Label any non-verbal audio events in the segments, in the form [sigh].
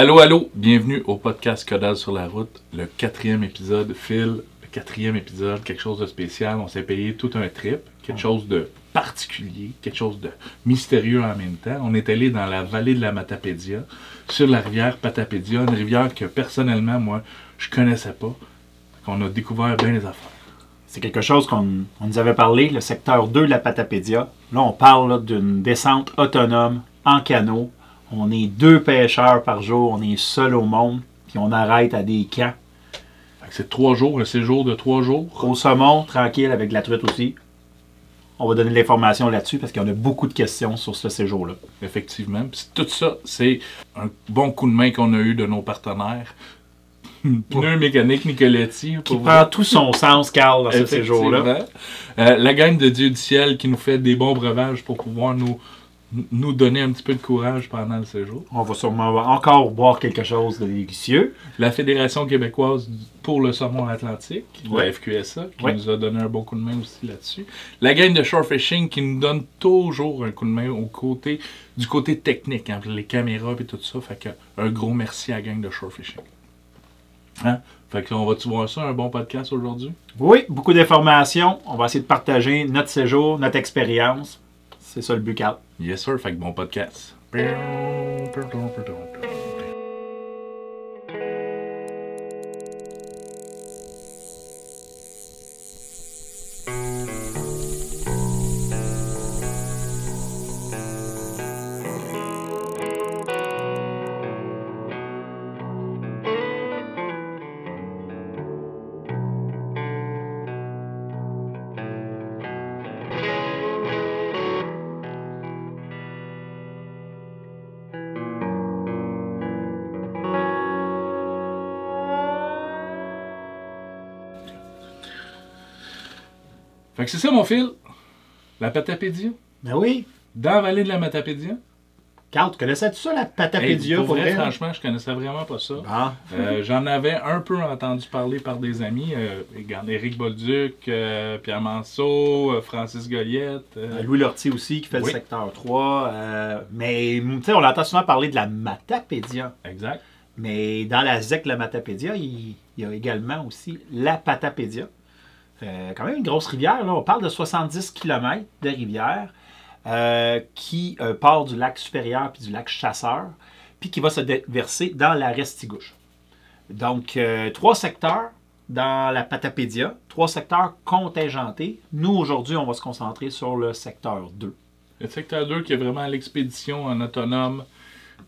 Allô, allô, bienvenue au podcast Codal sur la route, le quatrième épisode, Phil, le quatrième épisode, quelque chose de spécial. On s'est payé tout un trip, quelque chose de particulier, quelque chose de mystérieux en même temps. On est allé dans la vallée de la Matapédia, sur la rivière Patapédia, une rivière que personnellement, moi, je connaissais pas. On a découvert bien les affaires. C'est quelque chose qu'on on nous avait parlé, le secteur 2 de la Patapédia. Là, on parle d'une descente autonome en canot. On est deux pêcheurs par jour, on est seul au monde, puis on arrête à des camps. Fait que C'est trois jours, un séjour de trois jours. Au saumon, tranquille, avec de la truite aussi. On va donner de l'information là-dessus parce qu'il y en a beaucoup de questions sur ce séjour-là. Effectivement. Puis tout ça, c'est un bon coup de main qu'on a eu de nos partenaires. [laughs] Pneu mécanique Nicoletti. Qui prend tout son sens, Carl, dans ce [laughs] séjour-là. Euh, la gang de Dieu du ciel qui nous fait des bons breuvages pour pouvoir nous, nous donner un petit peu de courage pendant le séjour. On va sûrement encore boire quelque chose de délicieux. La Fédération québécoise pour le saumon atlantique, Ouais. la FQSA, qui Ouais. nous a donné un bon coup de main aussi là-dessus. La gang de Shore Fishing qui nous donne toujours un coup de main au côté, du côté technique, hein, les caméras et tout ça. Fait que un gros merci à la gang de Shore Fishing. Hein? Fait que on va-tu voir ça, un bon podcast aujourd'hui? Oui, beaucoup d'informations. On va essayer de partager notre séjour, notre expérience. C'est ça le but, Carl. Yes sir, fait que bon podcast. Que c'est ça mon fil. La Patapédia. Ben oui. Dans la vallée de la Matapédia. Carl, tu connaissais tout ça, la Hey, patapédia pour pour vrai, vrai? franchement, je connaissais vraiment pas ça. Ah, Euh, J'en avais un peu entendu parler par des amis. Euh, regarde, Éric Bolduc, euh, Pierre Manceau, euh, Francis Goliette. Louis Lortie aussi qui fait Oui. le secteur 3. euh, mais tu sais, on entend souvent parler de la matapédia. exact. Mais dans la ZEC, la matapédia, il, il y a également aussi la patapédia. Euh, quand même une grosse rivière. Là. On parle de 70 km de rivière euh, qui euh, part du lac supérieur puis du lac chasseur, puis qui va se déverser dans la Restigouche. Donc, trois secteurs dans la Patapédia, trois secteurs contingentés. Nous, aujourd'hui, on va se concentrer sur le secteur 2. Le secteur 2 qui est vraiment l'expédition en autonome,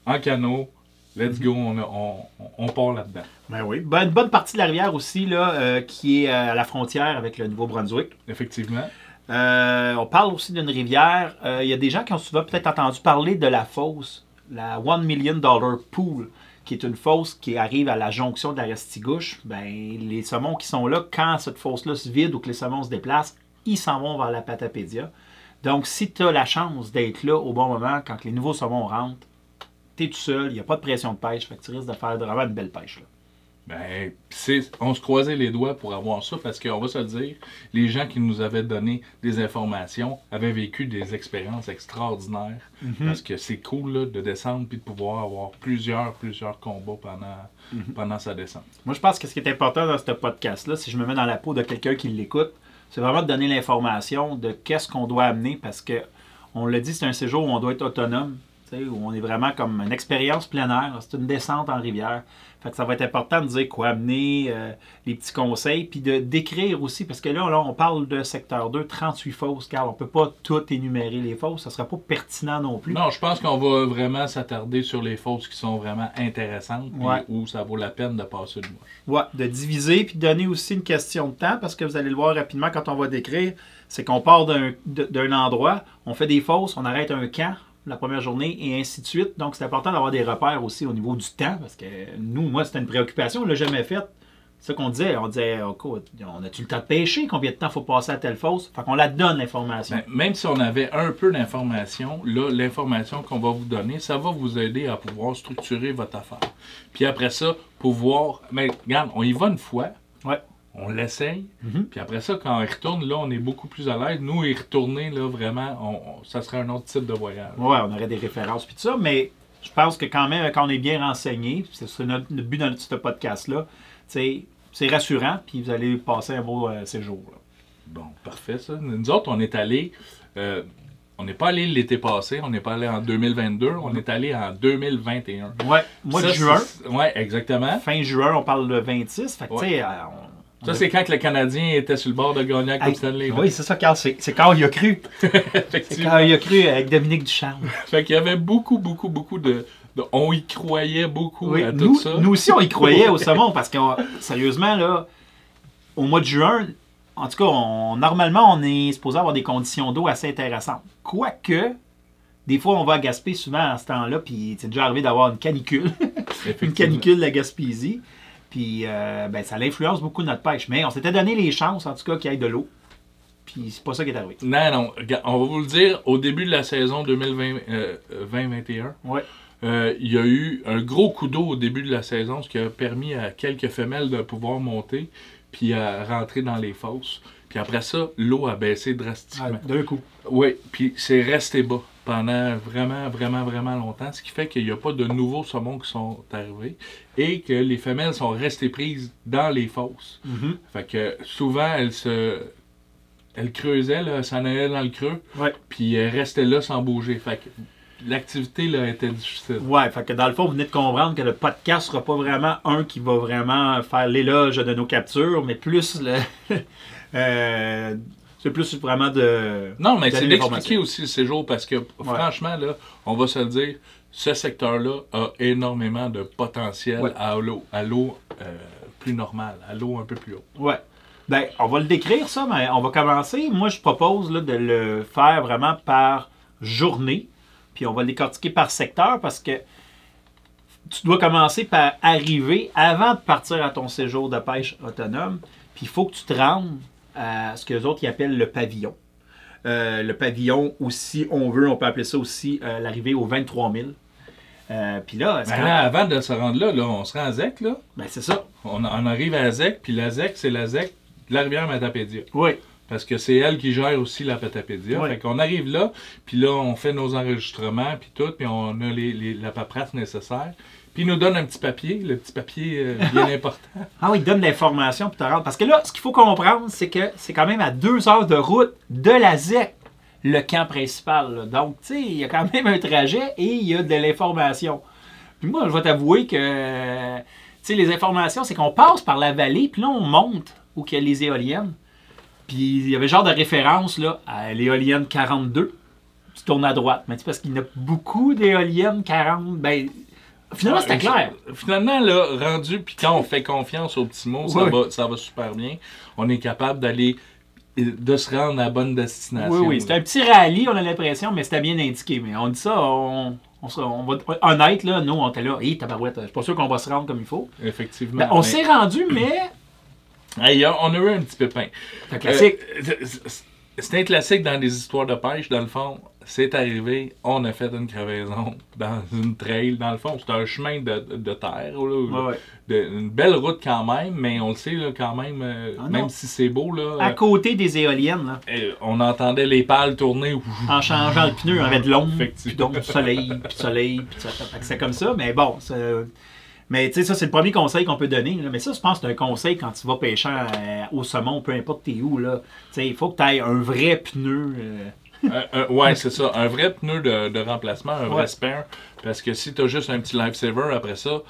en canot. Let's go, on, a- on, on part là-dedans. Ben oui. Ben, une bonne partie de la rivière aussi, là, euh, qui est euh, à la frontière avec le Nouveau-Brunswick. Effectivement. Euh, on parle aussi d'une rivière. Euh, Il y a des gens qui ont souvent peut-être entendu parler de la fosse, la One Million Dollar Pool, qui est une fosse qui arrive à la jonction de la Restigouche. Ben, les saumons qui sont là, quand cette fosse-là se vide ou que les saumons se déplacent, ils s'en vont vers la Patapédia. Donc, si tu as la chance d'être là au bon moment, quand les nouveaux saumons rentrent, tu es tout seul, il n'y a pas de pression de pêche, fait que tu risques de faire vraiment une belle pêche. Là. Ben, c'est, on se croisait les doigts pour avoir ça parce qu'on va se le dire, les gens qui nous avaient donné des informations avaient vécu des expériences extraordinaires. Parce que c'est cool là, de descendre puis de pouvoir avoir plusieurs, plusieurs combats pendant, pendant sa descente. Moi, je pense que ce qui est important dans ce podcast-là, si je me mets dans la peau de quelqu'un qui l'écoute, c'est vraiment de donner l'information de qu'est-ce qu'on doit amener parce que, on l'a dit, c'est un séjour où on doit être autonome, où on est vraiment comme une expérience plein air. C'est une descente en rivière. Fait que ça va être important de dire quoi amener, euh, les petits conseils, puis de décrire aussi, parce que là, là, on parle de secteur 2, 38 fosses, car on peut pas tout énumérer les fosses, ça sera pas pertinent non plus. Non, je pense qu'on va vraiment s'attarder sur les fausses qui sont vraiment intéressantes puis Ouais. où ça vaut la peine de passer une mouche. Ouais, de diviser puis de donner aussi une question de temps parce que vous allez le voir rapidement quand on va décrire, c'est qu'on part d'un endroit, on fait des fosses, on arrête un camp la première journée et ainsi de suite. Donc c'est important d'avoir des repères aussi au niveau du temps parce que nous, moi, c'était une préoccupation, on l'a jamais fait. C'est ça qu'on disait. On disait, oh, on a-tu le temps de pêcher? Combien de temps faut passer à telle fosse? Fait qu'on la donne, l'information. Ben, même si on avait un peu d'information, là, l'information qu'on va vous donner, ça va vous aider à pouvoir structurer votre affaire. Puis après ça, pouvoir. Mais regarde, on y va une fois, Ouais. On l'essaye, Mhm. puis après ça, quand on y retourne, là, on est beaucoup plus à l'aise. Nous, y retourner, là, vraiment, on- on- ça serait un autre type de voyage. Ouais, on aurait des références puis tout ça, mais je pense que quand même, quand on est bien renseigné, c'est notre, notre but dans ce podcast-là, tu sais, c'est rassurant, puis vous allez passer un beau euh, séjour. là. Bon, parfait ça. Nous autres, on est allés. euh, on n'est pas allé l'été passé, on n'est pas allé en 2022, on est allé en 2021. Ouais, mois de juin, Ouais, exactement. fin juin, on parle le 26, fait que Ouais. tu sais, euh, on Ça, c'est quand que le Canadien était sur le bord de gagner Hey, Stanley. Oui, c'est ça, Carl, c'est quand il a cru. C'est quand il a cru avec Dominique Ducharme. [laughs] Fait qu'il y avait beaucoup, beaucoup, beaucoup de. de- on y croyait beaucoup Oui, à tout ça. nous aussi, on y croyait au [laughs] saumon parce que, sérieusement, là, au mois de juin, en tout cas, on- normalement, on est supposé avoir des conditions d'eau assez intéressantes. Quoique, des fois, on va à Gaspé souvent à ce temps-là, puis c'est déjà arrivé d'avoir une canicule, [laughs] une canicule de la Gaspésie. Puis, euh, ben, ça influence beaucoup notre pêche. Mais on s'était donné les chances, en tout cas, qu'il y ait de l'eau. Puis, c'est pas ça qui est arrivé. Non, non. On va vous le dire, au début de la saison 2020-2021, Ouais. euh, il y a eu un gros coup d'eau au début de la saison, ce qui a permis à quelques femelles de pouvoir monter puis à rentrer dans les fosses. Puis après ça, l'eau a baissé drastiquement. D'un coup. Oui, puis c'est resté bas pendant vraiment, vraiment, vraiment longtemps, ce qui fait qu'il n'y a pas de nouveaux saumons qui sont arrivés et que les femelles sont restées prises dans les fosses. Mhm. Fait que souvent, elles se. Elles creusaient, là, s'en allaient dans le creux, Ouais. puis elles restaient là sans bouger. Fait que l'activité, là, était difficile. Ouais, fait que dans le fond, vous venez de comprendre que le podcast sera pas vraiment un qui va vraiment faire l'éloge de nos captures, mais plus le. [laughs] euh, c'est plus vraiment de. Non, mais c'est d'expliquer aussi le séjour parce que, franchement, là, on va se le dire, ce secteur-là a énormément de potentiel Ouais. à l'eau, à l'eau euh, plus normale, à l'eau un peu plus haute. Ouais. Ben, on va le décrire ça, mais on va commencer. Moi, je propose là, de le faire vraiment par journée. Puis on va le décortiquer par secteur parce que tu dois commencer par arriver avant de partir à ton séjour de pêche autonome. Puis il faut que tu te rendes à ce que les autres ils appellent le pavillon. Euh, le pavillon, aussi, on veut, on peut appeler ça aussi euh, l'arrivée aux 23 000. Euh, puis là, Ben là, avant de se rendre là, là, on se rend à ZEC, là. ben, c'est ça. On, on arrive à ZEC, puis la ZEC, c'est la ZEC de la rivière Matapédia. Oui. Parce que c'est elle qui gère aussi la Patapédia. Ouais. Fait qu'on arrive là, puis là, on fait nos enregistrements, puis tout, puis on a les, les- la paperasse nécessaire. Puis ils nous donne un petit papier, le petit papier euh, bien [laughs] important. Ah oui, il donne l'information pour te rendre. Parce que là, ce qu'il faut comprendre, c'est que c'est quand même à deux heures de route de la ZEC, le camp principal. là. Donc, tu sais, il y a quand même un trajet et il y a de l'information. Puis moi, je vais t'avouer que, euh, tu sais, les informations, c'est qu'on passe par la vallée, puis là, on monte où il y a les éoliennes. Puis il y avait genre de référence, là, à l'éolienne 42. Tu tournes à droite. Mais tu sais, parce qu'il y en a beaucoup d'éoliennes 40. Ben, finalement, c'était clair. Finalement, là, rendu, puis quand on fait confiance aux petits mots, ça, va, ça va super bien. On est capable d'aller, de se rendre à la bonne destination. Oui, oui, c'était un petit rallye, on a l'impression, mais c'était bien indiqué. Mais on dit ça, on, on, sera- on va être honnête, là, nous, on était là, hé, tabarouette, je suis pas sûr qu'on va se rendre comme il faut. Effectivement. Ben, on Mais- s'est rendu, mais. Hey, on a eu un petit pépin. C'est classique. Euh, c'est- un classique dans des histoires de pêche, dans le fond. C'est arrivé, on a fait une crevaison [laughs] dans une trail. Dans le fond, c'est un chemin de, de terre. là, Ouais, ouais. de- une belle route quand même, mais on le sait là, quand même, euh, Ah, même si c'est beau, là, À euh, côté des éoliennes, là, euh, on entendait les pales tourner. en changeant le pneu, on avait [laughs] de l'ombre, puis donc du soleil, puis du soleil, puis ça. Fait que c'est comme ça, mais bon, c'est- Mais tu sais, ça, c'est le premier conseil qu'on peut donner. là. Mais ça, je pense que c'est un conseil quand tu vas pêcher euh, au saumon, peu importe t'es où. là. Tu sais, il faut que tu aies un vrai pneu. euh, Un- un- ouais, c'est ça. Un vrai pneu de, de remplacement, un vrai spare. Parce que si tu as juste un petit lifesaver après ça,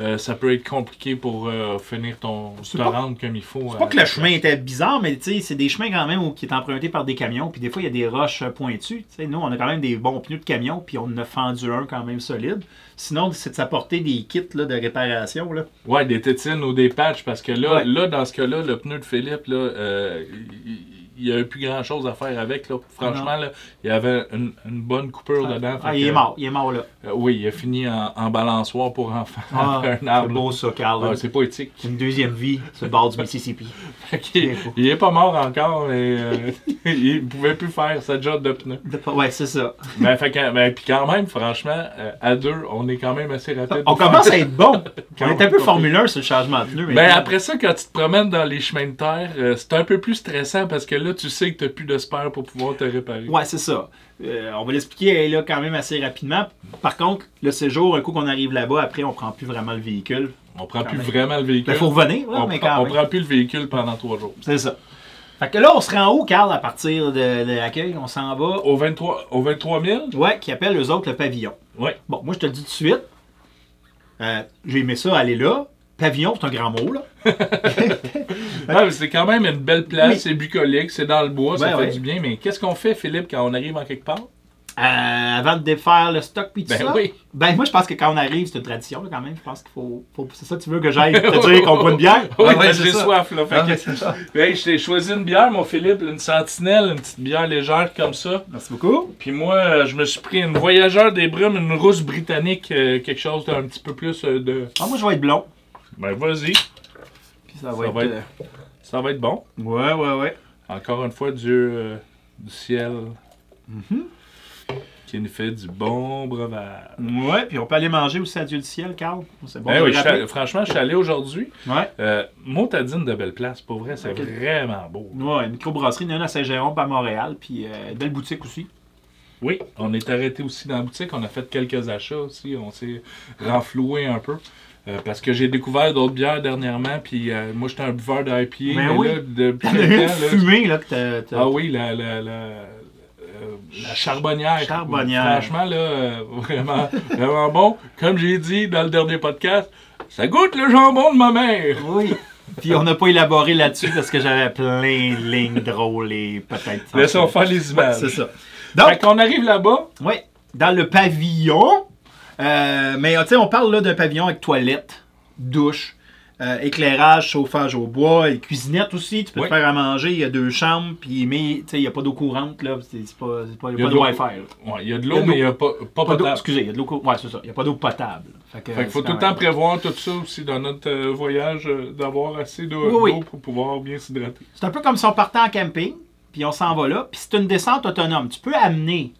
euh, ça peut être compliqué pour euh, finir ton. Te pas- rendre comme il faut. C'est pas que le chemin était bizarre, mais tu sais, c'est des chemins quand même où- qui est emprunté par des camions. Puis des fois, il y a des roches euh, pointues. Nous, on a quand même des bons pneus de camion, puis on en a fendu un quand même solide. Sinon, c'est de s'apporter des kits là, de réparation. Là. Ouais, des tétines ou des patchs, parce que là, Ouais. là dans ce cas-là, le pneu de Philippe, là, euh, il il y avait plus grand chose à faire avec. Là. Franchement, là, il y avait une, une bonne coupure dedans. Ah, il est mort, il est mort là. Euh, oui, il a fini en, en balançoire pour enfants. Ah, [laughs] un c'est arbre. beau ça, Carl. Ah, c'est poétique. Une deuxième vie sur le bord du Mississippi. [laughs] Qu'il- il est pas mort encore, mais euh, [laughs] il pouvait plus faire sa job de pneu. Ouais, c'est ça. Ben, fait que- ben, puis quand même, franchement, euh, à deux, on est quand même assez rapide. On commence à être bon. On est un peu Formule 1 sur le changement de pneu. Ben maintenant. après ça, quand tu te promènes dans les chemins de terre, euh, c'est un peu plus stressant parce que là, là, tu sais que tu n'as plus de spare pour pouvoir te réparer. Ouais, c'est ça. Euh, on va l'expliquer là quand même assez rapidement. Par contre, le séjour, un coup qu'on arrive là-bas, après, on prend plus vraiment le véhicule. On prend plus même. vraiment le véhicule. Il faut revenir, là, on, mais prend- quand on même. prend plus le véhicule pendant trois jours. C'est ça. Fait que là, on se rend où, Carl, à partir de, de l'accueil? On s'en va? Au 23, au 23 000? Ouais, qui appelle eux autres le pavillon. Ouais. Bon, moi, je te le dis tout de suite. Euh, J'ai aimé ça, aller là. Pavillon, c'est un grand mot, là. [laughs] C'est quand même une belle place, Oui. c'est bucolique, c'est dans le bois, ça Ouais, fait du bien. Mais qu'est-ce qu'on fait, Philippe, quand on arrive en quelque part? Euh, avant de défaire le stock puis tout Ben ça. oui. Ben moi je pense que quand on arrive, c'est une tradition là, quand même. Je pense qu'il faut, faut- C'est ça tu veux que j'aille [laughs] te dire qu'on boit une bière? Oui, ouais, ben, c'est j'ai soif, là. Fait que-. [laughs] Hey, t'ai choisi une bière, mon Philippe, une sentinelle, une petite bière légère comme ça. Merci beaucoup. Puis moi, euh, je me suis pris une Voyageur des Brumes, une rousse britannique, euh, quelque chose d'un petit peu plus euh, de. Ah, moi je vais être blond. Ben vas-y, Puis ça va Ça être. va être- euh, ça va être bon. Ouais, ouais, ouais. Encore une fois, Dieu euh, du ciel Mhm. qui nous fait du bon breuvage. Ouais, puis on peut aller manger aussi à Dieu du ciel, Carl. C'est bon. Ben oui, je franchement, je suis allé aujourd'hui. Ouais. Euh, Montadine de belle place, pour vrai, c'est vraiment beau. Ouais, une microbrasserie, il y en a une à Saint-Jérôme, pas à Montréal, puis euh, belle boutique aussi. Oui, on est arrêté aussi dans la boutique, on a fait quelques achats aussi, on s'est renfloué un peu. Euh, parce que j'ai découvert d'autres bières dernièrement, puis euh, moi j'étais un buveur de IPA, Ben mais oui. [laughs] là, depuis une temps, là, fumée, là, que t'as. Ah oui, la, la, la, euh, la charbonnière. Charbonnière. Franchement, là, euh, vraiment, vraiment bon. Comme j'ai dit dans le dernier podcast, ça goûte le jambon de ma mère. Oui. Puis on n'a pas élaboré là-dessus parce que j'avais plein de lignes drôles et peut-être. Laissons faire les images. C'est ça. Fait Donc, qu'on arrive là-bas, oui, dans le pavillon. Euh, mais tu sais, on parle là d'un pavillon avec toilette, douche, euh, éclairage, chauffage au bois, et cuisinette aussi. Tu peux Oui. te faire à manger. Il y a deux chambres, puis mais tu sais, il n'y a pas d'eau courante là. C'est c'est pas, c'est pas, il y Il y a pas de. Wi-Fi. ouais, il y a de l'eau, mais il n'y a pas, pas Pas d'eau. potable. Excusez, il y a de l'eau courante. Ouais, c'est ça. Il n'y a pas d'eau potable. Fait que, Fait qu'il faut tout le temps prévoir tout ça aussi dans notre euh, voyage, euh, d'avoir assez d'eau Oui, oui. d'eau pour pouvoir bien s'hydrater. C'est un peu comme si on partait en camping, puis on s'en va là, puis c'est une descente autonome. Tu peux amener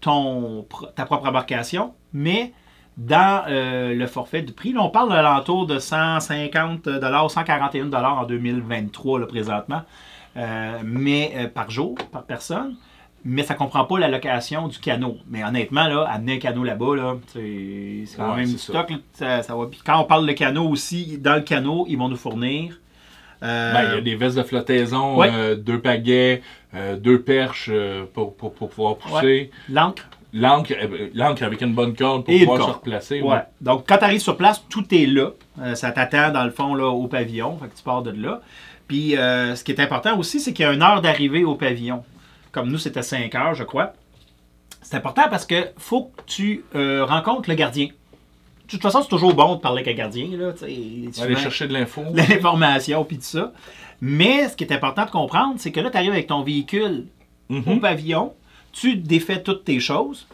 ton, ta propre embarcation, mais dans euh, le forfait du prix, là, on parle de l'entour de 150 141 en 2023 là, présentement, euh, mais euh, par jour, par personne. Mais ça ne comprend pas la location du canot. Mais honnêtement, là, amener un canot là-bas, là, c'est quand Ouais, même du stock. là. Ça, ça va. Puis quand on parle de canot aussi, dans le canot, ils vont nous fournir. euh, Ben, il y a des vestes de flottaison, Ouais. euh, deux pagaies, euh, deux perches pour, pour, pour pouvoir pousser. L'encre, Euh, l'ancre avec une bonne corde pour Et pouvoir se replacer. Ouais. Donc, quand tu arrives sur place, tout est là. Euh, ça t'attend, dans le fond, là, au pavillon. Fait que tu pars de là. Puis, euh, ce qui est important aussi, c'est qu'il y a une heure d'arrivée au pavillon. Comme nous, c'était 5 heures, je crois. C'est important parce que faut que tu euh, rencontres le gardien. De toute façon, c'est toujours bon de parler avec un gardien. Là, Aller chercher de l'info. de [laughs] l'information puis tout ça. Mais ce qui est important de comprendre, c'est que là, tu arrives avec ton véhicule au Mhm. pavillon, tu défais toutes tes choses.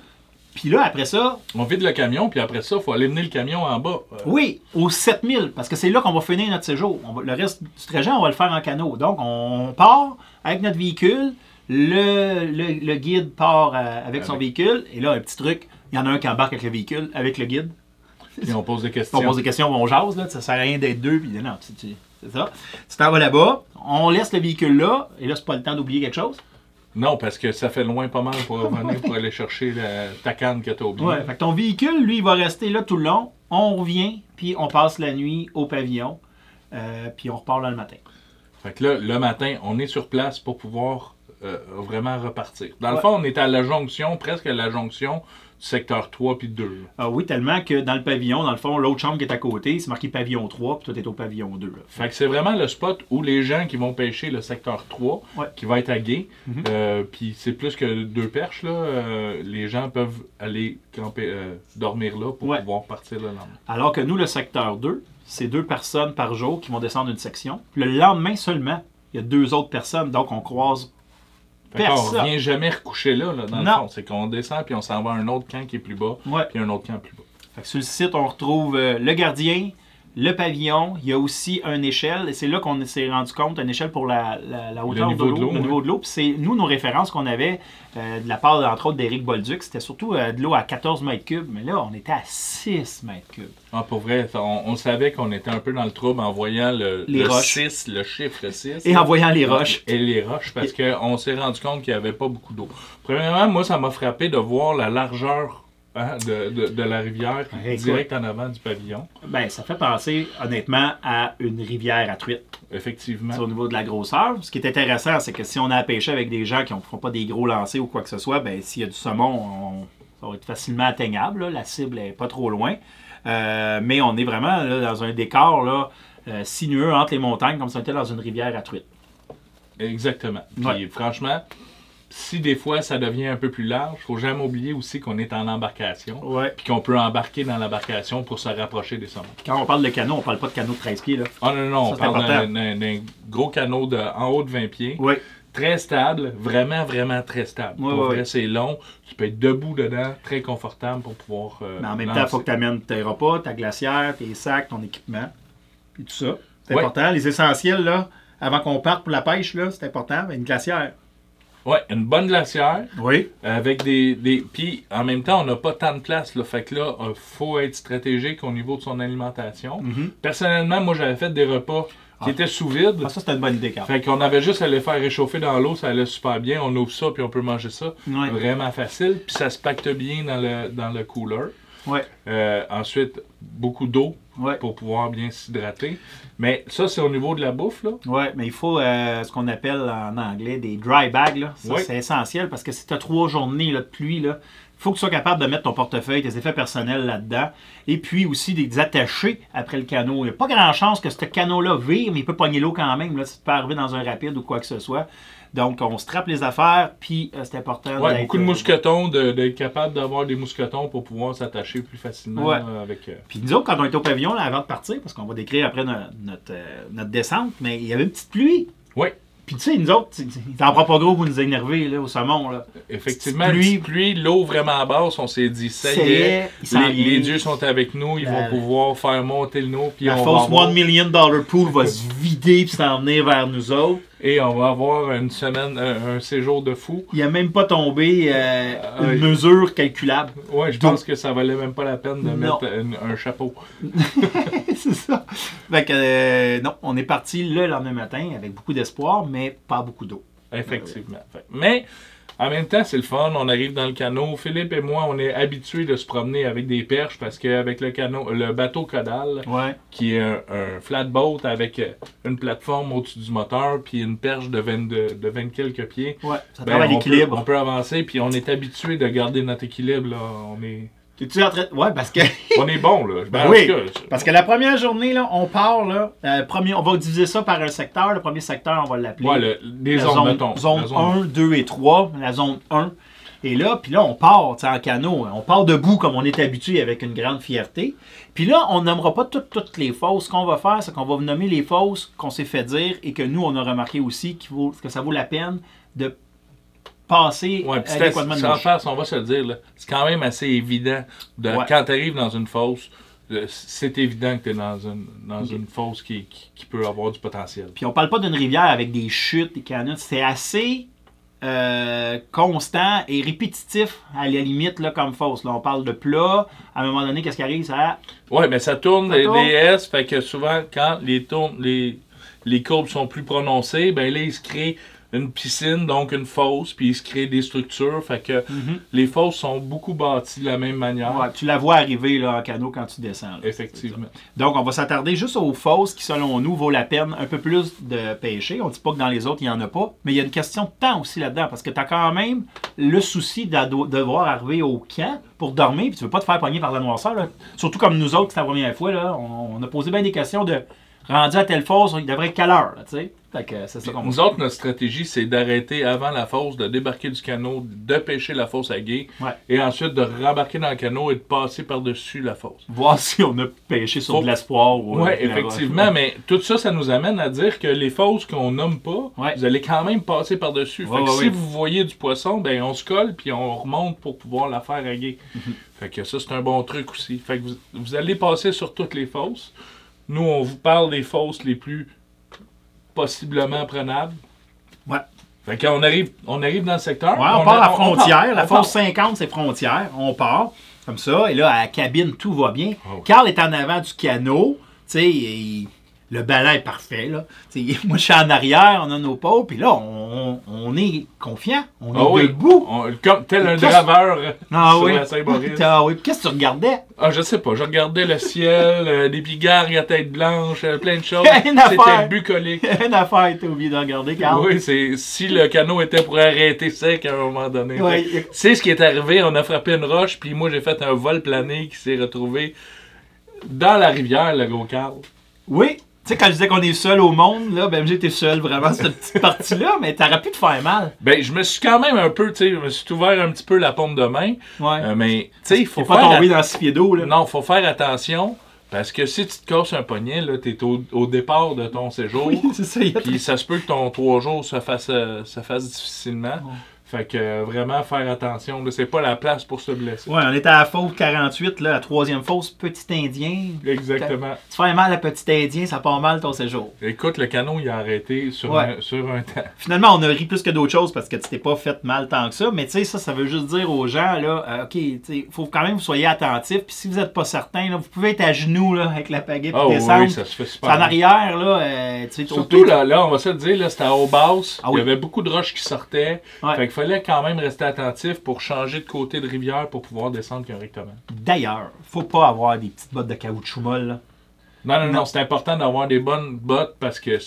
Puis là, après ça, On vide le camion, puis après ça, il faut aller mener le camion en bas. Euh, Oui, aux 7000, parce que c'est là qu'on va finir notre séjour. On va- le reste du trajet, on va le faire en canot. Donc, on part avec notre véhicule, le, le- le guide part euh, avec son véhicule, et là, un petit truc, il y en a un qui embarque avec le véhicule, avec le guide. Puis on pose des [laughs] questions. On pose des questions, on jase, là, ça sert à rien d'être deux, puis non, c'est ça. Tu t'en vas là-bas, on laisse le véhicule là, et là, c'est pas le temps d'oublier quelque chose. Non, parce que ça fait loin pas mal pour revenir pour aller chercher la- ta canne que t'as oubliée. Ouais, fait que ton véhicule, lui, il va rester là tout le long. On revient, puis on passe la nuit au pavillon, euh, puis on repart là le matin. Fait que là, le matin, on est sur place pour pouvoir euh, vraiment repartir. Dans le fond, on est à la jonction, presque à la jonction secteur 3 puis 2. là. Ah oui, tellement que dans le pavillon, dans le fond, l'autre chambre qui est à côté, c'est marqué pavillon 3, puis toi, t'es au pavillon 2. là. Fait que c'est vraiment le spot où les gens qui vont pêcher le secteur 3, Ouais. qui va être à Gay, Mhm. euh, puis c'est plus que deux perches, là, euh, les gens peuvent aller camper, euh, dormir là pour Ouais. pouvoir partir le lendemain. Alors que nous, le secteur 2, c'est deux personnes par jour qui vont descendre une section. Le lendemain seulement, il y a deux autres personnes, donc on croise. Fait qu'on Personne. revient jamais recoucher là, là, dans le Non. fond. C'est qu'on descend puis on s'en va à un autre camp qui est plus bas, Ouais. puis un autre camp plus bas. Fait que sur le site, on retrouve euh, le gardien, le pavillon, il y a aussi une échelle, et c'est là qu'on s'est rendu compte, une échelle pour la, la- la hauteur de l'eau, le niveau de l'eau. Puis c'est nous, nos références qu'on avait euh, de la part, entre autres, d'Éric Bolduc, c'était surtout euh, de l'eau à 14 mètres cubes, mais là, on était à 6 mètres cubes. Ah, pour vrai, on, on savait qu'on était un peu dans le trouble en voyant le, Les le roches. 6, le chiffre 6. Et en voyant les roches. Et les roches, parce qu'on s'est rendu compte qu'il n'y avait pas beaucoup d'eau. Premièrement, moi, ça m'a frappé de voir la largeur hein, de, de- de la rivière Écoute. direct en avant du pavillon. Ben, ça fait penser, honnêtement, à une rivière à truite. Effectivement. C'est au niveau de la grosseur. Ce qui est intéressant, c'est que si on a à pêcher avec des gens qui ne font pas des gros lancers ou quoi que ce soit, ben, s'il y a du saumon, on- ça va être facilement atteignable. là. La cible n'est pas trop loin. Euh, mais on est vraiment là, dans un décor là, euh, sinueux entre les montagnes, comme si on était dans une rivière à truite. Exactement. Puis Ouais. franchement, si des fois ça devient un peu plus large, faut jamais oublier aussi qu'on est en embarcation. Ouais. Puis qu'on peut embarquer dans l'embarcation pour se rapprocher des saumons. Quand on parle de canot, on parle pas de canot de 13 pieds. Là. Ah non, non, non, Ça, on parle d'un- gros canot de, en haut de 20 pieds. Oui. Très stable, vraiment, vraiment très stable. Ouais, Pour ouais, c'est long. Tu peux être debout dedans, très confortable pour pouvoir. euh, Mais en même temps, il faut que tu amènes tes repas, ta glacière, tes sacs, ton équipement, puis tout ça. C'est important. Les essentiels, là, avant qu'on parte pour la pêche, là, c'est important. Une glacière. Ouais, une bonne glacière Oui. avec des. des... Puis en même temps, on n'a pas tant de place. Là, fait que là, il faut être stratégique au niveau de son alimentation. Mhm. Personnellement, moi, j'avais fait des repas qui Ah. étaient sous vide. Ah, ça, c'était une bonne idée, Carl. Fait qu'on avait juste à les faire réchauffer dans l'eau, ça allait super bien. On ouvre ça, puis on peut manger ça. Ouais. Vraiment facile. Puis ça se pacte bien dans le, dans le cooler. Ouais. Euh, ensuite, beaucoup d'eau Ouais. pour pouvoir bien s'hydrater. Mais ça, c'est au niveau de la bouffe, là. Ouais, mais il faut euh, ce qu'on appelle en anglais des dry bags. Là. Ça, Oui. c'est essentiel parce que si tu as trois journées là, de pluie, il faut que tu sois capable de mettre ton portefeuille, tes effets personnels là-dedans. Et puis aussi des attachés après le canot. Il n'y a pas grand chance que ce canot-là vire, mais il peut pogner l'eau quand même. Là, si tu peux arriver dans un rapide ou quoi que ce soit. Donc, on strappe les affaires, puis euh, c'est important. Ouais, beaucoup de euh, mousquetons, de- d'être capable d'avoir des mousquetons pour pouvoir s'attacher plus facilement Ouais. là, avec. euh, Puis nous autres, quand on était au pavillon, là, avant de partir, parce qu'on va décrire après no- notre, euh, notre descente, mais il y avait une petite pluie. Ouais, Puis tu sais, nous autres, t'en prend pas gros pour nous énerver là, au saumon. Là. effectivement, Pluie. pluie, l'eau vraiment basse, on s'est dit, ça y est, les, dieux sont avec nous, ils La- vont pouvoir faire monter le puis La on fausse avoir- 1 million dollar pool va se vider puis s'en venir vers nous autres. Et on va avoir une semaine, un, un séjour de fou. Il a même pas tombé euh, Euh, une mesure calculable. Ouais, je pense que ça valait même pas la peine de Non. mettre un, un chapeau. [laughs] c'est ça. Fait que, euh, non, on est parti le lendemain matin avec beaucoup d'espoir, mais pas beaucoup d'eau. Effectivement. Mais en même temps, c'est le fun. On arrive dans le canot. Philippe et moi, on est habitués de se promener avec des perches parce qu'avec le canot, le bateau Ouais. qui est un, un flatboat avec euh, une plateforme au-dessus du moteur puis une perche de 20, de, de 20 quelques pieds. Ouais. Ça ben, travaille on, peut, l'équilibre. on peut avancer puis on est habitué de garder notre équilibre. Là. On, est, T'es-tu en train de- Ouais, parce que. [laughs] on est bon. Là. Ben en oui. Parce que la première journée, là, on part, là, euh, premier, on va diviser ça par un secteur. Le premier secteur, on va l'appeler ouais, le- des la zones, zone, mettons. zone La zone- 1, 2 et 3, la zone 1. Et là, puis là, on part en canot. On part debout comme on est habitué avec une grande fierté. Puis là, on nommera pas toutes, toutes les fausses. Ce qu'on va faire, c'est qu'on va nommer les fausses qu'on s'est fait dire et que nous, on a remarqué aussi vaut, que ça vaut la peine de passer Ouais, adéquatement de sans face, on va se le dire, c'est quand même assez évident. De, Ouais. Quand tu arrives dans une fosse, euh, c'est évident que tu es dans une, dans une fosse qui, qui, qui peut avoir du potentiel. Puis on parle pas d'une rivière avec des chutes, des canyons. C'est assez euh, constant et répétitif à la limite là, comme fosse. Là, on parle de plat. À un moment donné, qu'est-ce qui arrive? Ça Ouais, mais ça tourne Ça des, tourne. S, fait que souvent, quand les, tournes, les, les courbes sont plus prononcées, ben là, il se crée une piscine, donc une fosse, puis il se crée des structures. Fait que les fosses sont beaucoup bâties de la même manière. Ouais, tu la vois arriver là, en canot quand tu descends. là. Effectivement. Donc, on va s'attarder juste aux fosses qui, selon nous, vaut la peine un peu plus de pêcher. On ne dit pas que dans les autres, il n'y en a pas. Mais il y a une question de temps aussi là-dedans. Parce que tu as quand même le souci de devoir arriver au camp pour dormir. Puis tu ne veux pas te faire pogner par la noirceur. là. Surtout comme nous autres, c'est la première fois. Là, on, on a posé bien des questions de rendu à telle fosse, il devrait être quelle heure. Tu sais. Fait que c'est ça qu'on va Nous autres, notre stratégie, c'est d'arrêter avant la fosse, de débarquer du canot, de pêcher la fosse à gué, Ouais. et ensuite de rembarquer dans le canot et de passer par-dessus la fosse. voir si on a pêché sur Faut- de l'espoir. ou, Oui, euh, la effectivement, mais tout ça, ça nous amène à dire que les fosses qu'on nomme pas, Ouais. vous allez quand même passer par-dessus. Ouais, fait que ouais, si ouais. vous voyez du poisson, ben on se colle puis on remonte pour pouvoir la faire à gué. [laughs] Fait que ça, c'est un bon truc aussi. Fait que vous, vous allez passer sur toutes les fosses. Nous, on vous parle des fosses les plus possiblement prenables. Ouais. Fait qu'on arrive, on arrive dans le secteur. Ouais, on, part à on frontière. part, la fosse 50, c'est frontière. On part comme ça. Et là, à la cabine, tout va bien. Oui. Carl est en avant du canot. Tu sais, il- le ballon est parfait. Là. [laughs] Moi, je suis en arrière, on a nos pas. Puis là, on, on est confiant. On est Ah oui, debout. on- comme tel un draveur euh, Ah sur oui. la Saint-Maurice. [laughs] Ah oui. Qu'est-ce que tu regardais? Ah, je sais pas, je regardais le ciel, euh, des bigarres à tête blanche, euh, plein de [laughs] choses. C'était bucolique. Une affaire, t'as oublié de regarder, Carl. Oui, c'est si le canot était pour arrêter sec à un moment donné. Ouais. C'est ce qui est arrivé, on a frappé une roche, puis moi j'ai fait un vol plané qui s'est retrouvé dans la rivière, le gros Carl. Oui. Tu sais, quand je disais qu'on est seul au monde, là, ben j'étais seul vraiment cette petite partie-là, mais t'aurais pu te faire mal. Ben, je me suis quand même un peu, tu sais, je me suis ouvert un petit peu la paume de main, Ouais. euh, mais, tu sais, il faut Faut pas faire... tomber dans six pieds d'eau, là. Non, faut faire attention, parce que si tu te casses un poignet, là, t'es au, au départ de ton séjour, Oui, [laughs] c'est ça. puis ça se peut que ton trois jours se fasse, euh, se fasse difficilement. Fait que euh, vraiment faire attention, c'est pas la place pour se blesser. Ouais, on était à la fosse 48, là, la troisième fosse, petit Indien. Exactement. Tu fais mal à petit Indien, ça part mal ton séjour. Écoute, le canot, il a arrêté sur, Ouais. un, sur un temps. Finalement, on a ri plus que d'autres choses parce que tu t'es pas fait mal tant que ça. Mais tu sais, ça, ça veut juste dire aux gens, là, euh, OK, il faut quand même que vous soyez attentifs. Puis si vous n'êtes pas certain, là, vous pouvez être à genoux là, avec la pagaie puis Oh descendre. oui, ça se fait super. en arrière, là, euh, tu sais, Surtout là, là, on va se le dire, là, c'était à haut basse. Ah Il y avait beaucoup de roches qui sortaient. Ouais. Fait qu'il fallait quand même rester attentif pour changer de côté de rivière pour pouvoir descendre correctement. D'ailleurs, faut pas avoir des petites bottes de caoutchouc molle. là. Non, non, non, Non. c'est important d'avoir des bonnes bottes parce que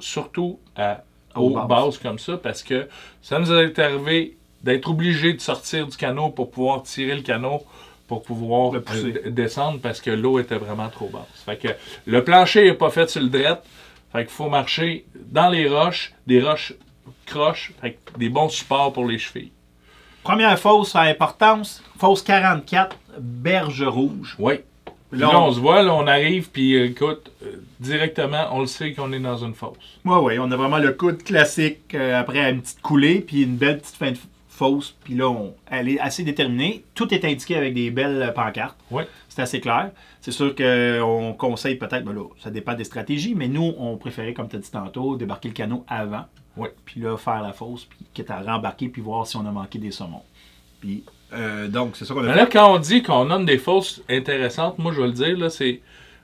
surtout à haut basse. basse comme ça, parce que ça nous est arrivé d'être obligé de sortir du canot pour pouvoir tirer le canot pour pouvoir Le pousser. euh, d- descendre parce que l'eau était vraiment trop basse. Fait que le plancher n'est pas fait sur le drette. Fait qu'il faut marcher dans les roches, des roches croches, fait des bons supports pour les chevilles. Première fosse à importance, fosse 44, Berge Rouge. Oui. Là, on- on se voit, là, on arrive, puis euh, écoute, euh, directement, on le sait qu'on est dans une fosse. Ouais, ouais, on a vraiment le coude classique euh, après une petite coulée, puis une belle petite fin de fosse. Puis là, on, elle est assez déterminée. Tout est indiqué avec des belles pancartes. Oui. C'est assez clair. C'est sûr qu'on conseille peut-être, ben là, ça dépend des stratégies, mais nous, on préférait, comme tu as dit tantôt, débarquer le canot avant. Oui. Puis là, faire la fosse, puis quitte à rembarquer, puis voir si on a manqué des saumons. Puis, euh, donc, c'est ça qu'on a Mais fait. là, quand on dit qu'on nomme des fosses intéressantes, moi, je vais le dire, là, c'est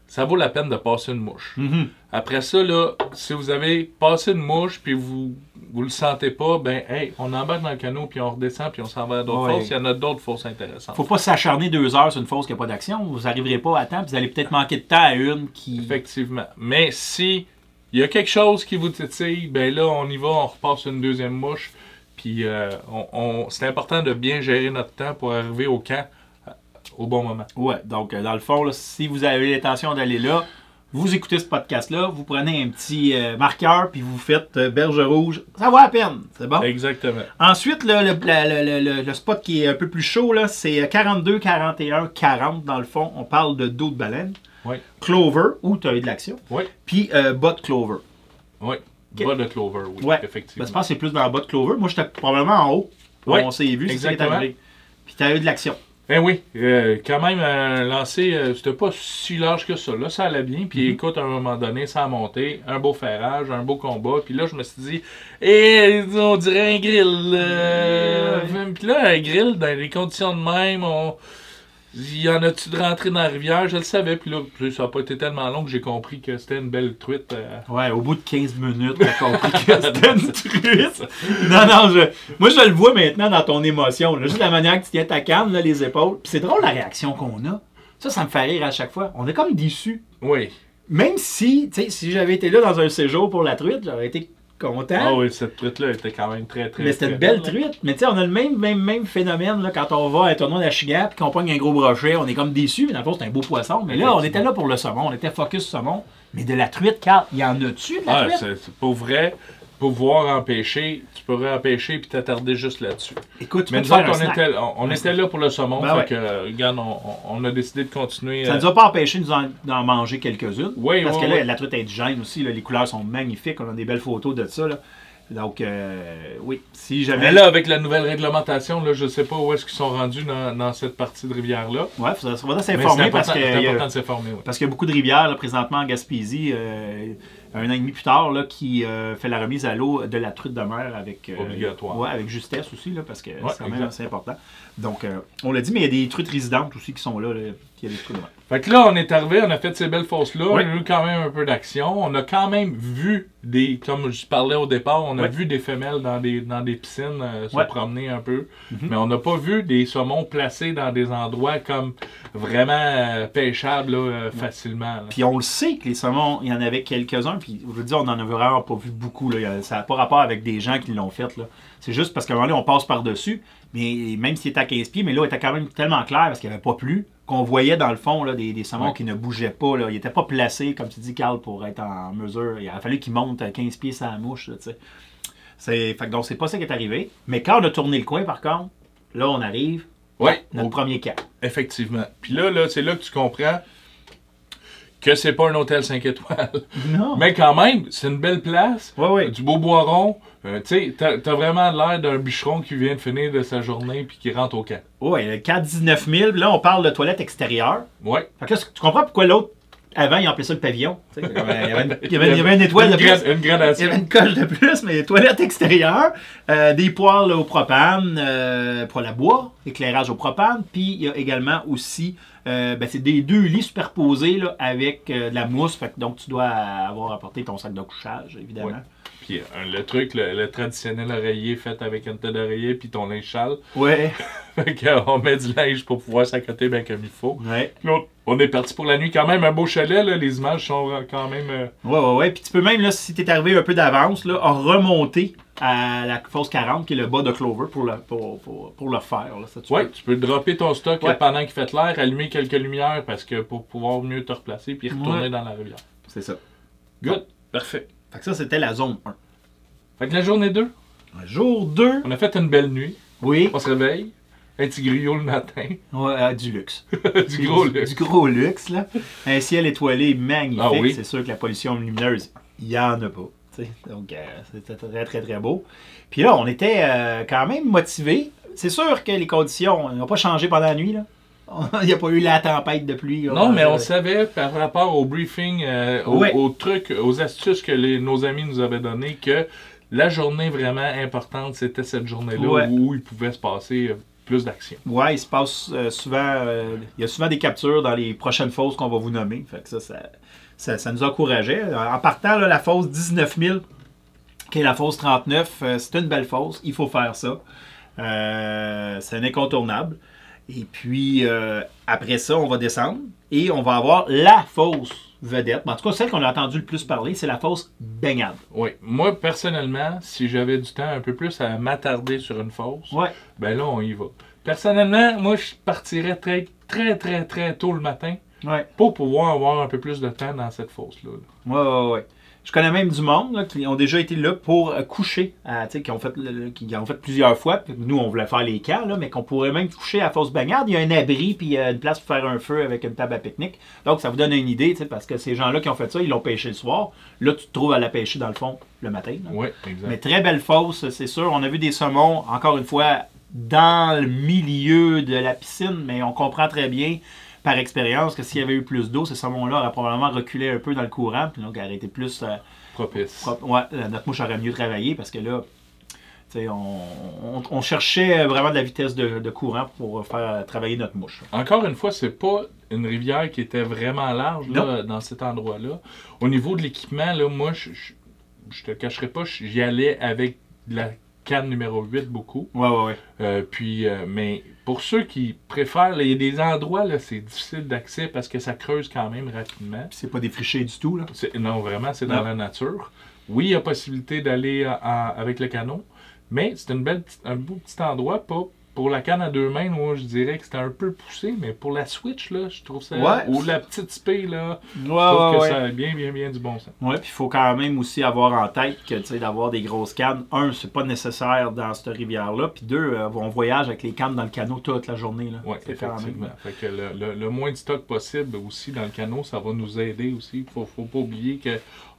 ça vaut la peine de passer une mouche. Mhm. Après ça, là, si vous avez passé une mouche puis vous vous le sentez pas, ben, hey, on embarque dans le canot puis on redescend puis on s'en va à d'autres Ouais. fosses. Il y en a d'autres fosses intéressantes. Faut pas s'acharner deux heures sur une fosse qui n'a pas d'action. Vous n'arriverez pas à temps, puis vous allez peut-être manquer de temps à une qui. Effectivement. Mais si il y a quelque chose qui vous titille, ben là, on y va, on repasse une deuxième mouche. Puis euh, on, c'est important de bien gérer notre temps pour arriver au camp euh, au bon moment. Ouais, donc euh, dans le fond, si vous avez l'intention d'aller là, vous écoutez ce podcast-là, vous prenez un petit euh, marqueur, puis vous faites euh, Berge Rouge. Ça vaut la peine, c'est bon? Exactement. Ensuite, là, le, la- le- le- le- le spot qui est un peu plus chaud, là, c'est 42, 41, 40 dans le fond. On parle de dos de baleine. Oui. Clover, où tu as eu de l'action. Oui. Puis euh, bas de Clover. Oui. Ok. Bas de clover, oui. Ouais. Effectivement. Ben, je pense que c'est plus dans le bas de Clover. Moi, j'étais probablement en haut. Ouais, On s'est vu, c'est. Puis tu as eu de l'action. Ben oui, euh, quand même, un lancé, euh, c'était pas si large que ça. Là, ça allait bien. Puis Mhm. écoute, à un moment donné, ça a monté. Un beau ferrage, un beau combat. Puis là, je me suis dit, eh, on dirait un grill. euh, Ouais. Puis là, un grill, dans les conditions de même, on... il y en a-tu de rentrer dans la rivière? Je le savais. Puis là, ça n'a pas été tellement long que j'ai compris que c'était une belle truite. euh, Ouais, au bout de 15 minutes, t'as compris que [laughs] c'était une truite. Non, non, je, moi je le vois maintenant dans ton émotion. là. Juste la manière que tu tiens ta canne, là, les épaules. Puis c'est drôle la réaction qu'on a. Ça, ça me fait rire à chaque fois. On est comme déçus. Oui. Même si, tu sais, si j'avais été là dans un séjour pour la truite, j'aurais été content. Ah oui, cette truite-là était quand même très, très. mais c'était une belle truite. Mais tu sais, on a le même, même, même phénomène là, quand on va à un tournoi d'Achiga puis qu'on pogne un gros brochet. On est comme déçus, mais dans le fond, c'est un beau poisson. Mais là, on était là pour le saumon. On était focus saumon. Mais de la truite, Carl, il y en a-tu de la Ah, truite? c'est pour vrai. Pouvoir empêcher, tu pourrais empêcher puis t'attarder juste là-dessus. Écoute, tu Mais peux nous te faire autres, un on snack. était, on, on était là pour le saumon. Ben fait ouais. que, euh, regarde, on, a décidé de continuer. Ça euh, ne nous a pas empêché de nous en, d'en manger quelques-unes. Oui, Parce oui, que là, oui. la truite est gêne aussi. là, les couleurs sont magnifiques. On a des belles photos de ça. là. Donc, euh, oui, si jamais. Mais là, avec la nouvelle réglementation, là, je ne sais pas où est-ce qu'ils sont rendus dans, dans cette partie de rivière-là. Ouais, faudrait Mais s'informer parce que. c'est il y a- important de s'informer. ouais. Parce qu'il y a beaucoup de rivières là, présentement en Gaspésie, euh, un an et demi plus tard, là, qui euh, fait la remise à l'eau de la truite de mer avec, euh, Obligatoire. ouais, avec justesse aussi, là, parce que c'est quand même exact. assez important. Donc, euh, on l'a dit, mais il y a des truites résidentes aussi qui sont là. là. Il y a des de mer. Fait que là, on est arrivé, on a fait ces belles fosses-là, Ouais. on a eu quand même un peu d'action. On a quand même vu des, comme je parlais au départ, on a vu des femelles dans des, dans des piscines euh, se promener un peu. Mhm. Mais on n'a pas vu des saumons placés dans des endroits comme vraiment euh, pêchables là, euh, facilement. là. Puis on le sait que les saumons, il y en avait quelques-uns, puis je veux dire, on en a vraiment pas vu beaucoup. Là. Ça n'a pas rapport avec des gens qui l'ont fait. là. C'est juste parce qu'à un moment donné, on passe par-dessus, mais même s'il était à 15 pieds, mais là, il était quand même tellement clair parce qu'il n'y avait pas plu, qu'on voyait dans le fond là, des, des saumons Ouais. qui ne bougeaient pas. Là. Ils n'étaient pas placés, comme tu dis, Carl, pour être en mesure. Il a fallu qu'ils montent à 15 pieds sans la mouche. Là, tu sais. c'est, fait que donc, c'est pas ça qui est arrivé. Mais quand on a tourné le coin, par contre, là, on arrive, Ouais, notre au- premier cas. effectivement. Puis là, là c'est là que tu comprends que c'est pas un hôtel 5 étoiles. [laughs] Non. Mais quand même, c'est une belle place. Ouais, ouais. Du beau boiron. Euh, tu sais, t'as vraiment l'air d'un bûcheron qui vient de finir de sa journée puis qui rentre au camp. Ouais, le cas 19 000. Là, on parle de toilettes extérieures. Ouais. Fait que là, tu comprends pourquoi l'autre, avant, il appelait ça le pavillon. Il y avait, une, il y avait- il y avait une étoile de plus. une Il y gradation. avait une coche de plus, mais toilettes extérieures, euh, des poêles au propane, euh, poêle à bois, éclairage au propane, puis il y a également aussi, euh, ben, c'est des deux lits superposés là, avec euh, de la mousse, fait que donc tu dois avoir apporté ton sac de couchage, évidemment. Puis euh, le truc, le, le traditionnel oreiller fait avec une tête d'oreiller puis ton linge sale. Ouais, [laughs] Fait qu'on met du linge pour pouvoir s'accoter bien comme il faut. ouais, Puis on- on est parti pour la nuit. Quand même un beau chalet, là. Les images sont euh, quand même... euh, ouais, ouais, ouais. Puis tu peux même, là, si t'es arrivé un peu d'avance, là, remonter à la fosse 40, qui est le bas de Clover, pour le, pour, pour, pour le faire. Là, ça, tu Ouais, peux. tu peux dropper ton stock Ouais. euh, pendant qu'il fait l'air, allumer quelques lumières parce que pour pouvoir mieux te replacer puis retourner Ouais. dans la rivière. C'est ça. Good. Parfait. Fait que ça, c'était la zone 1. Fait que la journée 2, Jour 2, on a fait une belle nuit. oui, On se réveille. Un petit griot le matin. ouais, euh, du luxe. [laughs] du gros luxe. Du gros luxe, là. Un ciel étoilé magnifique. Ah oui. C'est sûr que la pollution lumineuse, il n'y en a pas. Donc, euh, c'était très, très, très beau. Puis là, on était euh, quand même motivés. C'est sûr que les conditions n'ont pas changé pendant la nuit, là. [laughs] Il n'y a pas eu la tempête de pluie. Non, mais on Euh, savait par rapport au briefing, euh, Ouais. aux, trucs, aux astuces que les- nos amis nous avaient données, que la journée vraiment importante, c'était cette journée-là Ouais. où il pouvait se passer euh, plus d'action. Ouais, il se passe euh, souvent. euh, il y a souvent des captures dans les prochaines fosses qu'on va vous nommer. Fait que ça, ça, ça, ça nous encourageait. En partant, là, la fosse 19 000, qui est la fosse 39, euh, c'est une belle fosse. Il faut faire ça. C'est un incontournable. Et puis, euh, après ça, on va descendre et on va avoir la fosse vedette. En tout cas, celle qu'on a entendu le plus parler, c'est la fosse baignade. Oui. Moi, personnellement, si j'avais du temps un peu plus à m'attarder sur une fosse, Ouais. ben là, on y va. Personnellement, moi, je partirais très, très, très, très tôt le matin Ouais. pour pouvoir avoir un peu plus de temps dans cette fosse-là. Ouais, ouais, ouais. Je connais même du monde là, qui ont déjà été là pour euh, coucher, à, sais, qui ont fait qui ont fait plusieurs fois. Puis Nous, on voulait faire les là, mais qu'on pourrait même coucher à Fosse Bagnarde. Il y a un abri, puis il y a une place pour faire un feu avec une table à pique-nique. Donc, ça vous donne une idée, parce que ces gens-là qui ont fait ça, ils l'ont pêché le soir. Là, tu te trouves à la pêcher, dans le fond, le matin. là. Oui, exact. Mais très belle fosse, c'est sûr. On a vu des saumons, encore une fois, dans le milieu de la piscine, mais on comprend très bien par expérience que s'il y avait eu plus d'eau, ces saumons-là auraient probablement reculé un peu dans le courant, puis donc auraient été plus euh, Propice. Ouais, euh, notre mouche aurait mieux travaillé parce que là, tu sais, on, on- on cherchait vraiment de la vitesse de, de courant pour faire travailler notre mouche. Encore une fois, c'est pas une rivière qui était vraiment large là, dans cet endroit-là. Au niveau de l'équipement, là, moi, je, je, je te cacherai pas, j'y allais avec de la canne numéro 8 beaucoup. Ouais, ouais, ouais. Euh, puis, euh, mais pour ceux qui préfèrent, il y a des endroits, là, c'est difficile d'accès parce que ça creuse quand même rapidement. Puis c'est pas défriché du tout, là? C'est- Non, vraiment, c'est dans Non. la nature. Oui, il y a possibilité d'aller avec le canot, mais c'est une belle, un beau petit endroit, pas, pour la canne à deux mains, moi, je dirais que c'était un peu poussé, mais pour la Switch, là, je trouve ça. Ouais. Ou la petite spé, là, Ouais, je trouve ouais, que ouais. ça a bien, bien, bien du bon sens. Ouais, puis il faut quand même aussi avoir en tête que, tu sais, d'avoir des grosses cannes, un, c'est pas nécessaire dans cette rivière-là, puis deux, euh, on voyage avec les cannes dans le canot toute la journée, là. Oui, C'est quand même- effectivement. Fait que le, le- le moins de stock possible aussi dans le canot, ça va nous aider aussi. Faut, faut pas oublier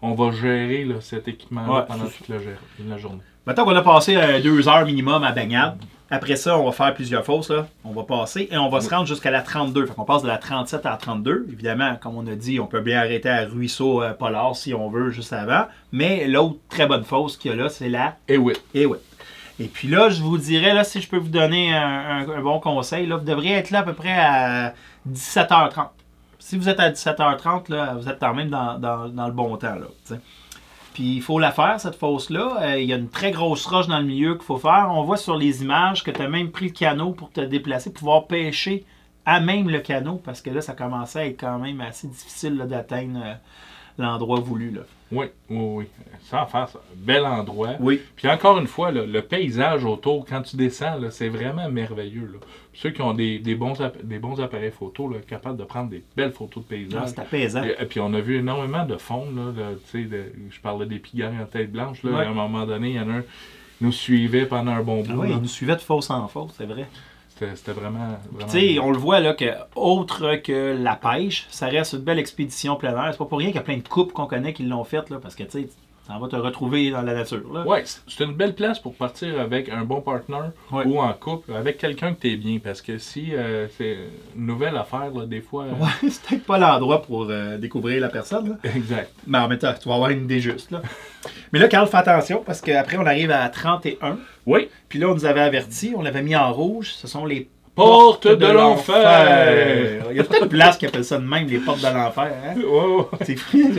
qu'on va gérer là, cet équipement Ouais, pendant toute la journée. Maintenant qu'on a passé euh, deux heures minimum à baignade, après ça, on va faire plusieurs fosses. Là. On va passer et on va se rendre jusqu'à la 32. Fait qu'on passe de la 37 à la 32. Évidemment, comme on a dit, on peut bien arrêter à Ruisseau euh, Polar si on veut juste avant. Mais l'autre très bonne fosse qu'il y a là, c'est la Et oui, et puis là, je vous dirais, là, si je peux vous donner un, un- un bon conseil, là, vous devriez être là à peu près à 17h30. Si vous êtes à 17h30, là, vous êtes quand même dans, dans- dans le bon temps. Là. Puis il faut la faire, cette fosse-là. Euh, il y a une très grosse roche dans le milieu qu'il faut faire. On voit sur les images que tu as même pris le canot pour te déplacer, pouvoir pêcher à même le canot, parce que là, ça commençait à être quand même assez difficile d'atteindre euh, l'endroit voulu. Là. oui, oui, oui. Sans ça. Bel endroit. Oui. Puis encore une fois, là, le paysage autour, quand tu descends, c'est vraiment merveilleux. Là. Ceux qui ont des, des bons, des bons appareils photo, là, capables de prendre des belles photos de Ah, paysage. C'est apaisant. Et, et puis on a vu énormément de faune, là, de- de- je parlais des pigards en tête blanche, là, Ouais. à un moment donné, il y en a un qui nous suivait pendant un bon Ah bout. oui, il nous suivait de fosse en fosse, c'est vrai. C'était vraiment... vraiment Tu sais, on le voit là que autre que la pêche, ça reste une belle expédition plein air. C'est pas pour rien qu'il y a plein de couples qu'on connaît qui l'ont fait là, parce que tu sais, ça va te retrouver dans la nature. Là. Ouais, c'est- une belle place pour partir avec un bon partner Ouais. ou en couple, avec quelqu'un que t'es bien. Parce que si euh, c'est une nouvelle affaire, là, des fois... euh, Ouais, [laughs] c'est peut-être pas l'endroit pour euh, découvrir la personne. Là. Exact. Mais en même temps, tu vas avoir une idée juste. Là. [laughs] Mais là, Carl, fais attention parce qu'après, on arrive à 31. Oui. Puis là, on nous avait averti, on l'avait mis en rouge. Ce sont les Porte de l'enfer! Il y a peut-être place qui appelle ça de même, les portes de l'enfer. Hein? Ouais. C'est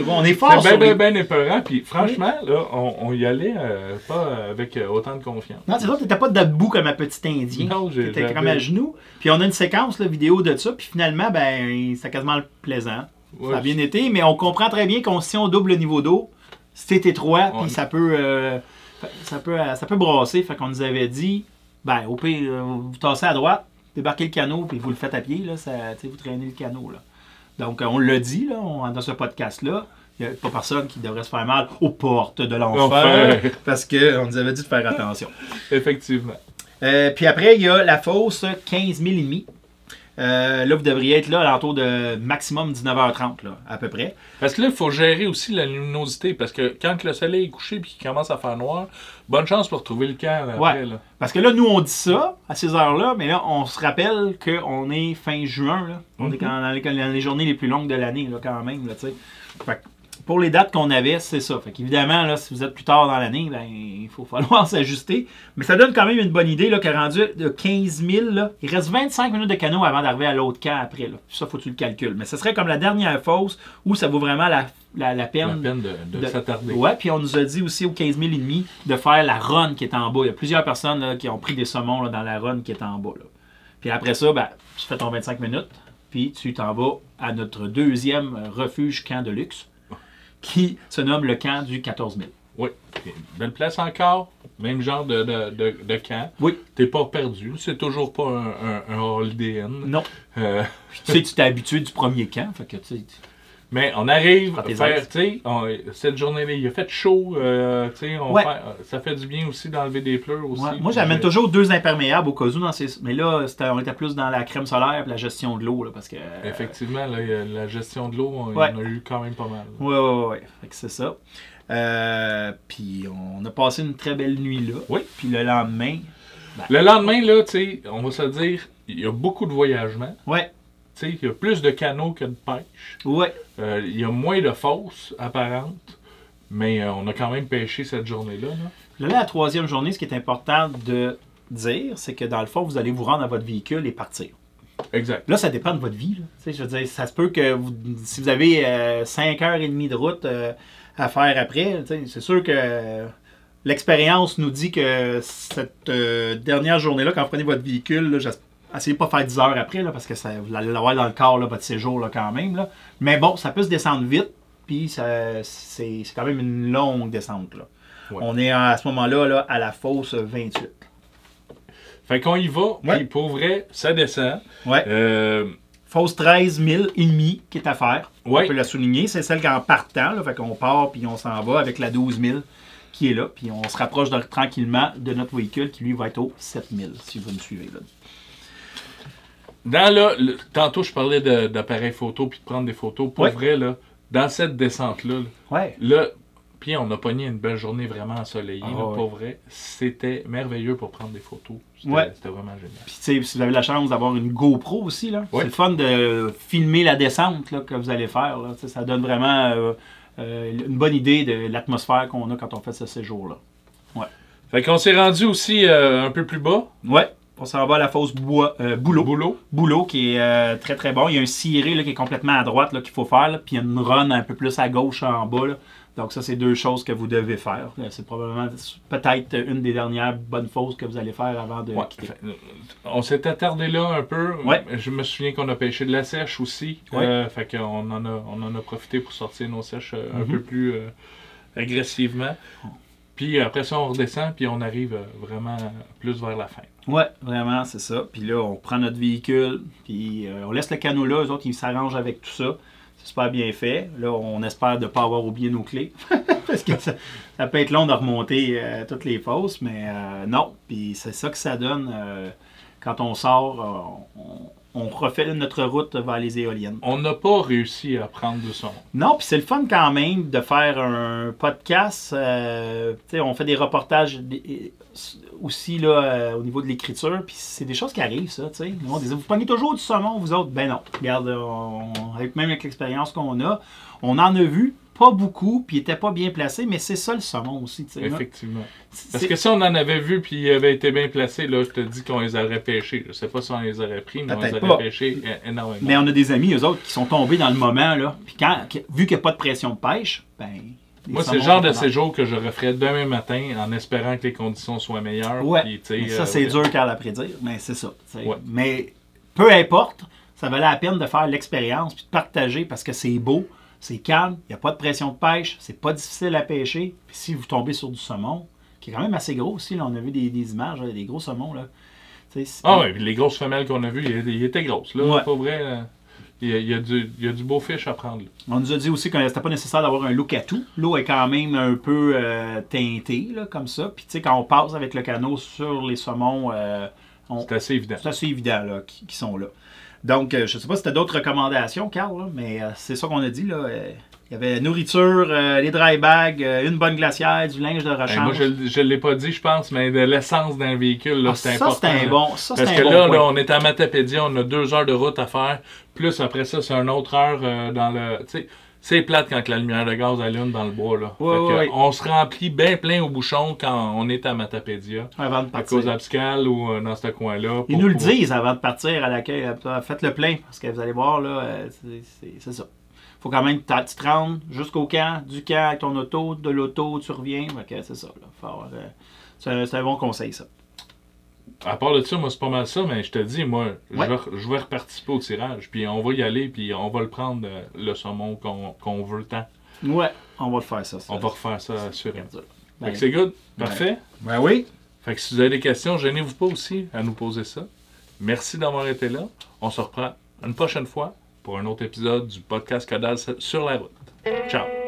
on est fort C'est bien, bien, bien épeurant. Puis franchement, là, on, on y allait euh, pas avec euh, autant de confiance. Non, c'est ça, t'étais pas debout comme un petit Indien. Non, j'ai- T'étais comme à genoux. Puis on a une séquence là, vidéo de ça. Puis finalement, ben, c'était quasiment plaisant. Ouais, ça a bien été, mais on comprend très bien qu'on si on double le niveau d'eau, c'est étroit, puis ça peut, euh, ça peut, ça peut brasser. Fait qu'on nous avait dit, ben, au pire, euh, vous tassez à droite, débarquez le canot, puis vous le faites à pied, là, ça, vous traînez le canot, là. Donc, euh, on l'a dit, là, on- dans ce podcast-là. Il n'y a pas personne qui devrait se faire mal aux portes de l'enfer. Parce qu'on nous avait dit de faire attention. [laughs] Effectivement. Euh, puis après, il y a la fosse 15 000 et demi. Euh, là, vous devriez être là à l'entour de maximum 19h30, là, à peu près. Parce que là, il faut gérer aussi la luminosité. Parce que quand le soleil est couché et qu'il commence à faire noir, bonne chance pour trouver le camp après. Ouais. Là. Parce que là, nous, on dit ça à ces heures-là, mais là, on se rappelle qu'on est fin juin. Là. On est Mhm. quand- dans, les, dans les journées les plus longues de l'année, là, quand même. Là, tu sais. fait que pour les dates qu'on avait, c'est ça. Fait qu'évidemment, là, si vous êtes plus tard dans l'année, ben, il faut falloir [laughs] s'ajuster. Mais ça donne quand même une bonne idée là, que rendu de 15 000, là, il reste 25 minutes de canot avant d'arriver à l'autre camp après. Là. Ça, faut que tu le calcules. Mais ce serait comme la dernière fosse où ça vaut vraiment la, la, la La peine peine de, de de- s'attarder. Ouais, puis on nous a dit aussi au 15 000 et demi de faire la run qui est en bas. Il y a plusieurs personnes là, qui ont pris des saumons là, dans la run qui est en bas. là. Puis après ça, ben, tu fais ton 25 minutes, puis tu t'en vas à notre deuxième refuge camp de luxe, qui se nomme le camp du 14 000. Oui. Belle place encore. Même genre de, de, de, de camp. Oui. T'es pas perdu. C'est toujours pas un, un, un Holiday Inn. Non. Euh, tu sais, tu t'es habitué du premier camp, fait que tu sais, mais on arrive à faire, tu sais, cette journée-là, il a fait chaud, euh, tu sais, Ouais. fait- ça fait du bien aussi d'enlever des pleurs aussi. Ouais, moi, j'amène toujours deux imperméables au cas où dans ces. Mais là, c'était- on était plus dans la crème solaire et la gestion de l'eau, là, parce que. euh, Effectivement, là, la gestion de l'eau, on Ouais. a eu quand même pas mal. Ouais, ouais, ouais, ouais. Fait que c'est ça. Euh, puis on a passé une très belle nuit là. Oui. Puis le lendemain, Le lendemain, là, tu sais, on va se dire, il y a beaucoup de voyagements. ouais, il y a plus de canaux que de pêche. ouais, Euh, il y a moins de fosses apparentes. Mais euh, on a quand même pêché cette journée-là. là. Là, la troisième journée, ce qui est important de dire, c'est que dans le fond, vous allez vous rendre à votre véhicule et partir. Exact. Là, ça dépend de votre vie. là. Je veux dire, ça se peut que vous- si vous avez 5 heures et demie de route euh, à faire après, c'est sûr que euh, l'expérience nous dit que cette euh, dernière journée-là, quand vous prenez votre véhicule, là, essayez pas de faire 10 heures après, là, parce que ça, vous allez l'avoir dans le corps, là, votre séjour, là, quand même. Là. Mais bon, ça peut se descendre vite, puis ça- c'est c'est quand même une longue descente. Là. Ouais. On est à ce moment-là là, à la fosse 28. Fait qu'on y va, Ouais. puis pour vrai, ça descend. Ouais. Euh, Fausse 13 000 et demi qui est à faire. Ouais. On peut la souligner. C'est celle qu'en partant, là, fait qu'on part puis on s'en va avec la 12 000 qui est là. Puis on se rapproche de- tranquillement de notre véhicule qui lui va être au 7 000 si vous me suivez. Là. Dans là, le- tantôt je parlais de- d'appareil photo puis de prendre des photos. Pour Ouais. vrai, là, dans cette descente-là, là, Ouais. Là, puis on a pogné une belle journée vraiment ensoleillée, Ah là, ouais. pour vrai. C'était merveilleux pour prendre des photos. C'était Ouais. vraiment génial. Puis, tu sais, si vous avez la chance d'avoir une GoPro aussi, là, Ouais. c'est le fun de filmer la descente là, que vous allez faire. Là. Ça donne vraiment euh, euh, une bonne idée de l'atmosphère qu'on a quand on fait ce séjour-là. Fait qu'on s'est rendu aussi euh, un peu plus bas, Ouais, on s'en va à la fosse bois, euh, Boulot. boulot. Boulot qui est euh, très très bon. Il y a un ciré là, qui est complètement à droite là, qu'il faut faire. là, puis il y a une run un peu plus à gauche en bas. là. Donc ça, c'est deux choses que vous devez faire. Euh, C'est probablement peut-être une des dernières bonnes fosses que vous allez faire avant de Ouais. quitter. On s'est attardé là un peu. Ouais. Je me souviens qu'on a pêché de la sèche aussi. Ouais. Euh, fait qu'on en a, on en a profité pour sortir nos sèches un Mhm. peu plus agressivement. Puis après ça, on redescend, puis on arrive euh, vraiment plus vers la fin. Ouais, vraiment, c'est ça. Puis là, on prend notre véhicule, puis euh, on laisse le canot là. Eux autres, ils s'arrangent avec tout ça. C'est super bien fait. Là, on espère de ne pas avoir oublié nos clés. [laughs] Parce que ça, ça peut être long de remonter euh, toutes les fosses, mais non. Puis c'est ça que ça donne quand on sort. on, on refait notre route vers les éoliennes. On n'a pas réussi à prendre de son. Non, puis c'est le fun quand même de faire un podcast. euh, on fait des reportages aussi là, euh, au niveau de l'écriture, puis c'est des choses qui arrivent, ça. On disait, vous prenez toujours du saumon, vous autres? Ben non. Regarde, on- avec, même avec l'expérience qu'on a, on en a vu, pas beaucoup, puis il était pas bien placé, mais c'est ça le saumon aussi. Effectivement. Parce que si on en avait vu puis il avait été bien placé, là, je te dis qu'on les aurait pêchés. Je sais pas si on les aurait pris, mais on les aurait pêchés é- énormément. Mais on a des amis, eux autres, qui sont tombés dans le moment, là. Puis quand, vu qu'il n'y a pas de pression de pêche, ben. Moi, c'est le genre de séjour que je referais demain matin en espérant que les conditions soient meilleures. Ouais. Mais ça, euh, c'est dur qu'à la prédire, mais c'est ça. Ouais. Mais peu importe, ça valait la peine de faire l'expérience puis de partager parce que c'est beau, c'est calme, il n'y a pas de pression de pêche, c'est pas difficile à pêcher. Puis si vous tombez sur du saumon, qui est quand même assez gros aussi, là, on a vu des, des images, là, des gros saumons. Là. Ah puis les grosses femelles qu'on a vues, ils, ils étaient grosses. Là, Ouais. pas vrai. là. Il y, a, il y a du, il y a du beau fish à prendre. là. On nous a dit aussi que c'était pas nécessaire d'avoir un look à tout. L'eau est quand même un peu euh, teintée, là, comme ça. Puis tu sais, quand on passe avec le canot sur les saumons, euh, on, C'est assez évident. C'est assez évident là, qui, qui sont là. Donc, euh, je ne sais pas si tu as d'autres recommandations, Carl, là, mais euh, c'est ça qu'on a dit. Là. Euh, Il y avait la nourriture, euh, les dry bags, euh, une bonne glacière, du linge de rechange. moi, je ne l'ai pas dit, je pense, mais de l'essence d'un véhicule, là, Ah, c'est ça, important. c'est un bon, ça, Parce que un bon là, là, on est à Matapédia, on a deux heures de route à faire. Plus après ça, c'est une autre heure euh, dans le. C'est plate quand la lumière de gaz allume dans le bois. Là. Ouais, Fait que, ouais, ouais. On se remplit bien plein au bouchon quand on est à Matapédia. Avant de À partir. cause abscale ou euh, dans ce coin-là. Ils nous le disent avant de partir à l'accueil. euh, Faites le plein, parce que vous allez voir, là, euh, c'est- ça. faut quand même que tu te rendes jusqu'au camp, du camp avec ton auto, de l'auto, tu reviens. C'est ça. là. Faut avoir, c'est un- c'est un bon conseil, ça. À part de ça, moi, c'est pas mal ça, mais je te dis, moi, je vais, je vais reparticiper au tirage. Puis on va y aller, puis on va le prendre, euh, le saumon qu'on qu'on veut tant. Ouais, on va le faire, ça. ça. On va refaire ça assurément. Ben, Fait que c'est good? Parfait? ben oui. Fait que si vous avez des questions, gênez-vous pas aussi à nous poser ça. Merci d'avoir été là. On se reprend une prochaine fois pour un autre épisode du podcast Codal sur la route. Ciao!